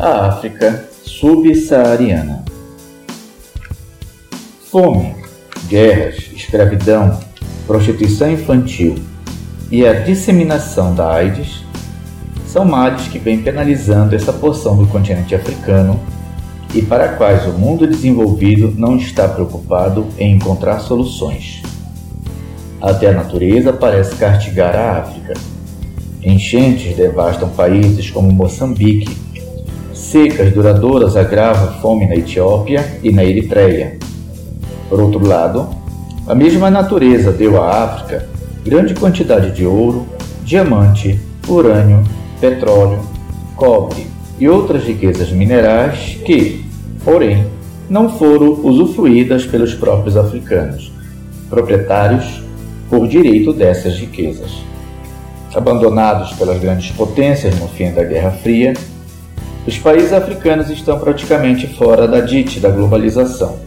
a África subsaariana. Fome, guerras, escravidão, prostituição infantil e a disseminação da AIDS são males que vêm penalizando essa porção do continente africano e para quais o mundo desenvolvido não está preocupado em encontrar soluções. Até a natureza parece castigar a África. Enchentes devastam países como Moçambique. Secas duradouras agravam a fome na Etiópia e na Eritreia. Por outro lado, a mesma natureza deu à África grande quantidade de ouro, diamante, urânio, petróleo, cobre e outras riquezas minerais que, porém, não foram usufruídas pelos próprios africanos, proprietários por direito dessas riquezas. Abandonados pelas grandes potências no fim da Guerra Fria, os países africanos estão praticamente fora da dite da globalização,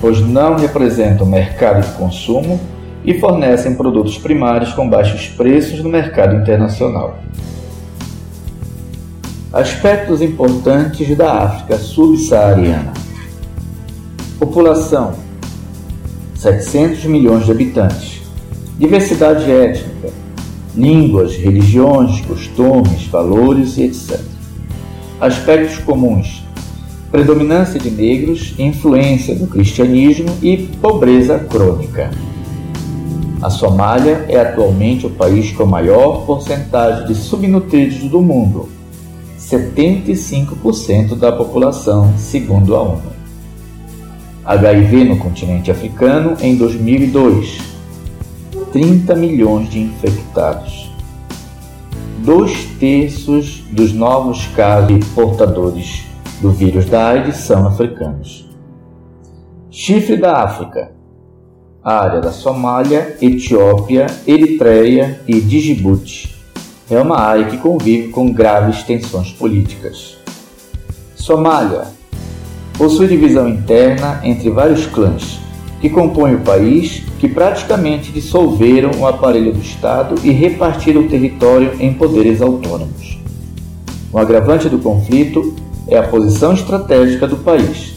pois não representam mercado de consumo e fornecem produtos primários com baixos preços no mercado internacional. Aspectos importantes da África subsaariana: População: 700 milhões de habitantes. Diversidade étnica: línguas, religiões, costumes, valores e etc. Aspectos comuns: predominância de negros, influência do cristianismo e pobreza crônica. A Somália é atualmente o país com maior porcentagem de subnutridos do mundo 75% da população, segundo a ONU. HIV no continente africano em 2002, 30 milhões de infectados. Dois terços dos novos casos portadores do vírus da AIDS são africanos. Chifre da África, área da Somália, Etiópia, Eritreia e Djibouti é uma área que convive com graves tensões políticas. Somália possui divisão interna entre vários clãs que compõem o país, que praticamente dissolveram o aparelho do Estado e repartiram o território em poderes autônomos. O agravante do conflito é a posição estratégica do país,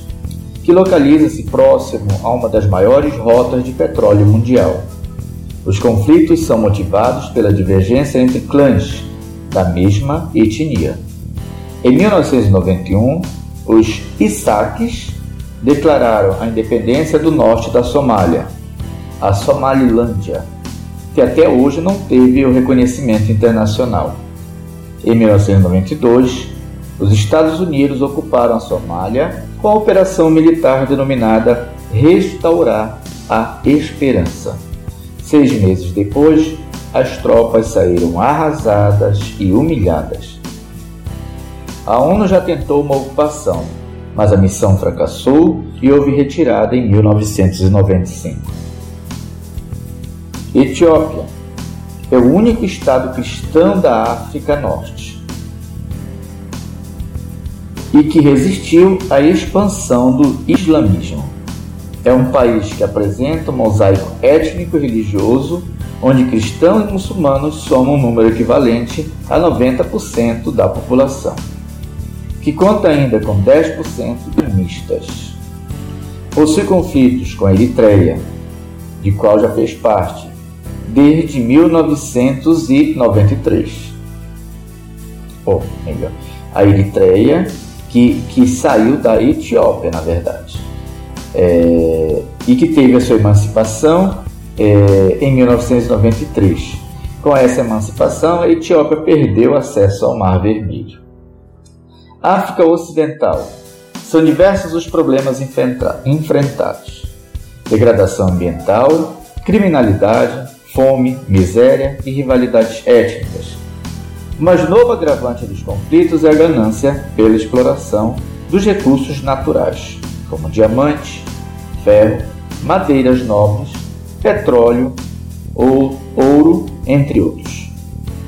que localiza-se próximo a uma das maiores rotas de petróleo mundial os conflitos são motivados pela divergência entre clãs da mesma etnia. Em 1991, os Isaques declararam a independência do norte da Somália, a Somalilândia, que até hoje não teve o reconhecimento internacional. Em 1992, os Estados Unidos ocuparam a Somália com a operação militar denominada Restaurar a Esperança. Seis meses depois, as tropas saíram arrasadas e humilhadas. A ONU já tentou uma ocupação, mas a missão fracassou e houve retirada em 1995. Etiópia é o único estado cristão da África Norte e que resistiu à expansão do islamismo. É um país que apresenta um mosaico étnico e religioso, onde cristãos e muçulmanos somam um número equivalente a 90% da população, que conta ainda com 10% de mistas. Possui conflitos com a Eritreia, de qual já fez parte, desde 1993. Ou, melhor, a Eritreia, que, que saiu da Etiópia, na verdade é, e que teve a sua emancipação é, em 1993. Com essa emancipação, a Etiópia perdeu acesso ao Mar Vermelho. África Ocidental. São diversos os problemas enfrentados: degradação ambiental, criminalidade, fome, miséria e rivalidades étnicas. O mais novo agravante dos conflitos é a ganância pela exploração dos recursos naturais como diamante, ferro, madeiras nobres, petróleo, ou ouro, entre outros.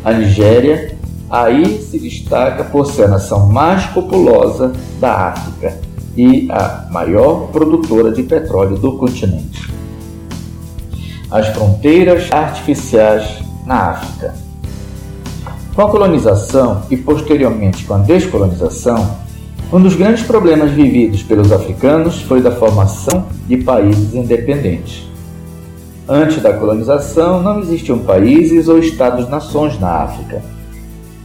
A Nigéria aí se destaca por ser a nação mais populosa da África e a maior produtora de petróleo do continente. As fronteiras artificiais na África. Com a colonização e posteriormente com a descolonização, Um dos grandes problemas vividos pelos africanos foi da formação de países independentes. Antes da colonização, não existiam países ou estados-nações na África.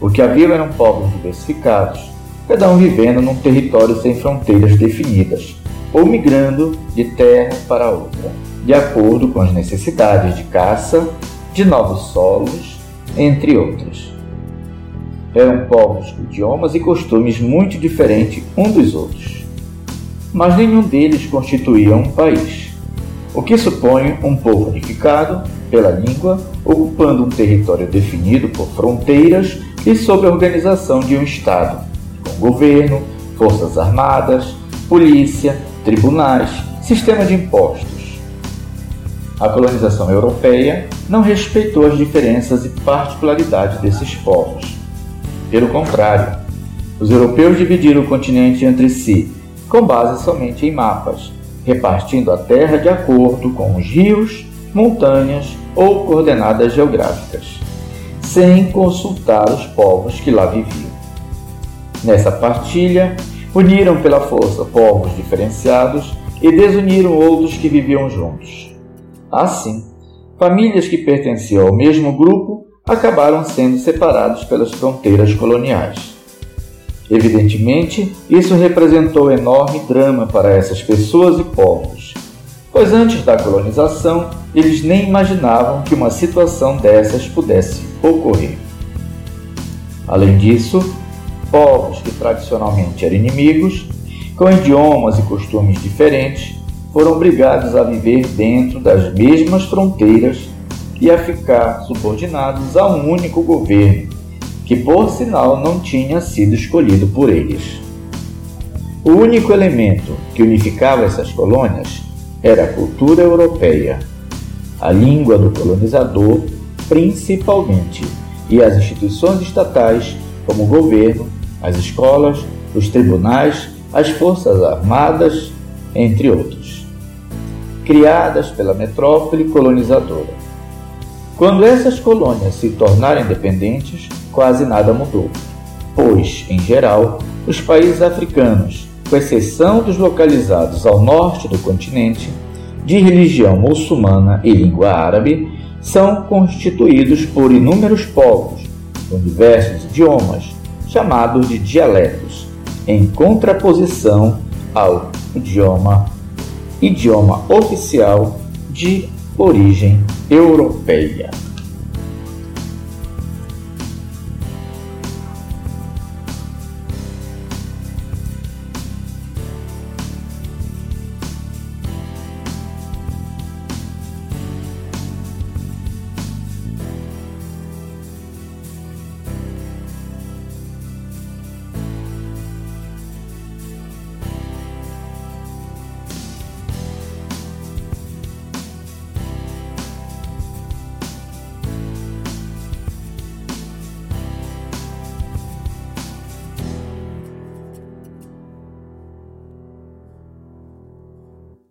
O que havia eram povos diversificados, cada um vivendo num território sem fronteiras definidas, ou migrando de terra para outra, de acordo com as necessidades de caça, de novos solos, entre outros. Eram povos com idiomas e costumes muito diferentes um dos outros, mas nenhum deles constituía um país, o que supõe um povo unificado pela língua, ocupando um território definido por fronteiras e sob a organização de um Estado, com governo, forças armadas, polícia, tribunais, sistema de impostos. A colonização europeia não respeitou as diferenças e particularidades desses povos. Pelo contrário, os europeus dividiram o continente entre si, com base somente em mapas, repartindo a terra de acordo com os rios, montanhas ou coordenadas geográficas, sem consultar os povos que lá viviam. Nessa partilha, uniram pela força povos diferenciados e desuniram outros que viviam juntos. Assim, famílias que pertenciam ao mesmo grupo acabaram sendo separados pelas fronteiras coloniais. Evidentemente, isso representou enorme drama para essas pessoas e povos, pois antes da colonização eles nem imaginavam que uma situação dessas pudesse ocorrer. Além disso, povos que tradicionalmente eram inimigos, com idiomas e costumes diferentes, foram obrigados a viver dentro das mesmas fronteiras e a ficar subordinados a um único governo, que por sinal não tinha sido escolhido por eles. O único elemento que unificava essas colônias era a cultura europeia, a língua do colonizador, principalmente, e as instituições estatais, como o governo, as escolas, os tribunais, as forças armadas, entre outros, criadas pela metrópole colonizadora. Quando essas colônias se tornaram independentes, quase nada mudou, pois, em geral, os países africanos, com exceção dos localizados ao norte do continente, de religião muçulmana e língua árabe, são constituídos por inúmeros povos, com diversos idiomas, chamados de dialetos, em contraposição ao idioma, idioma oficial de origem europeia.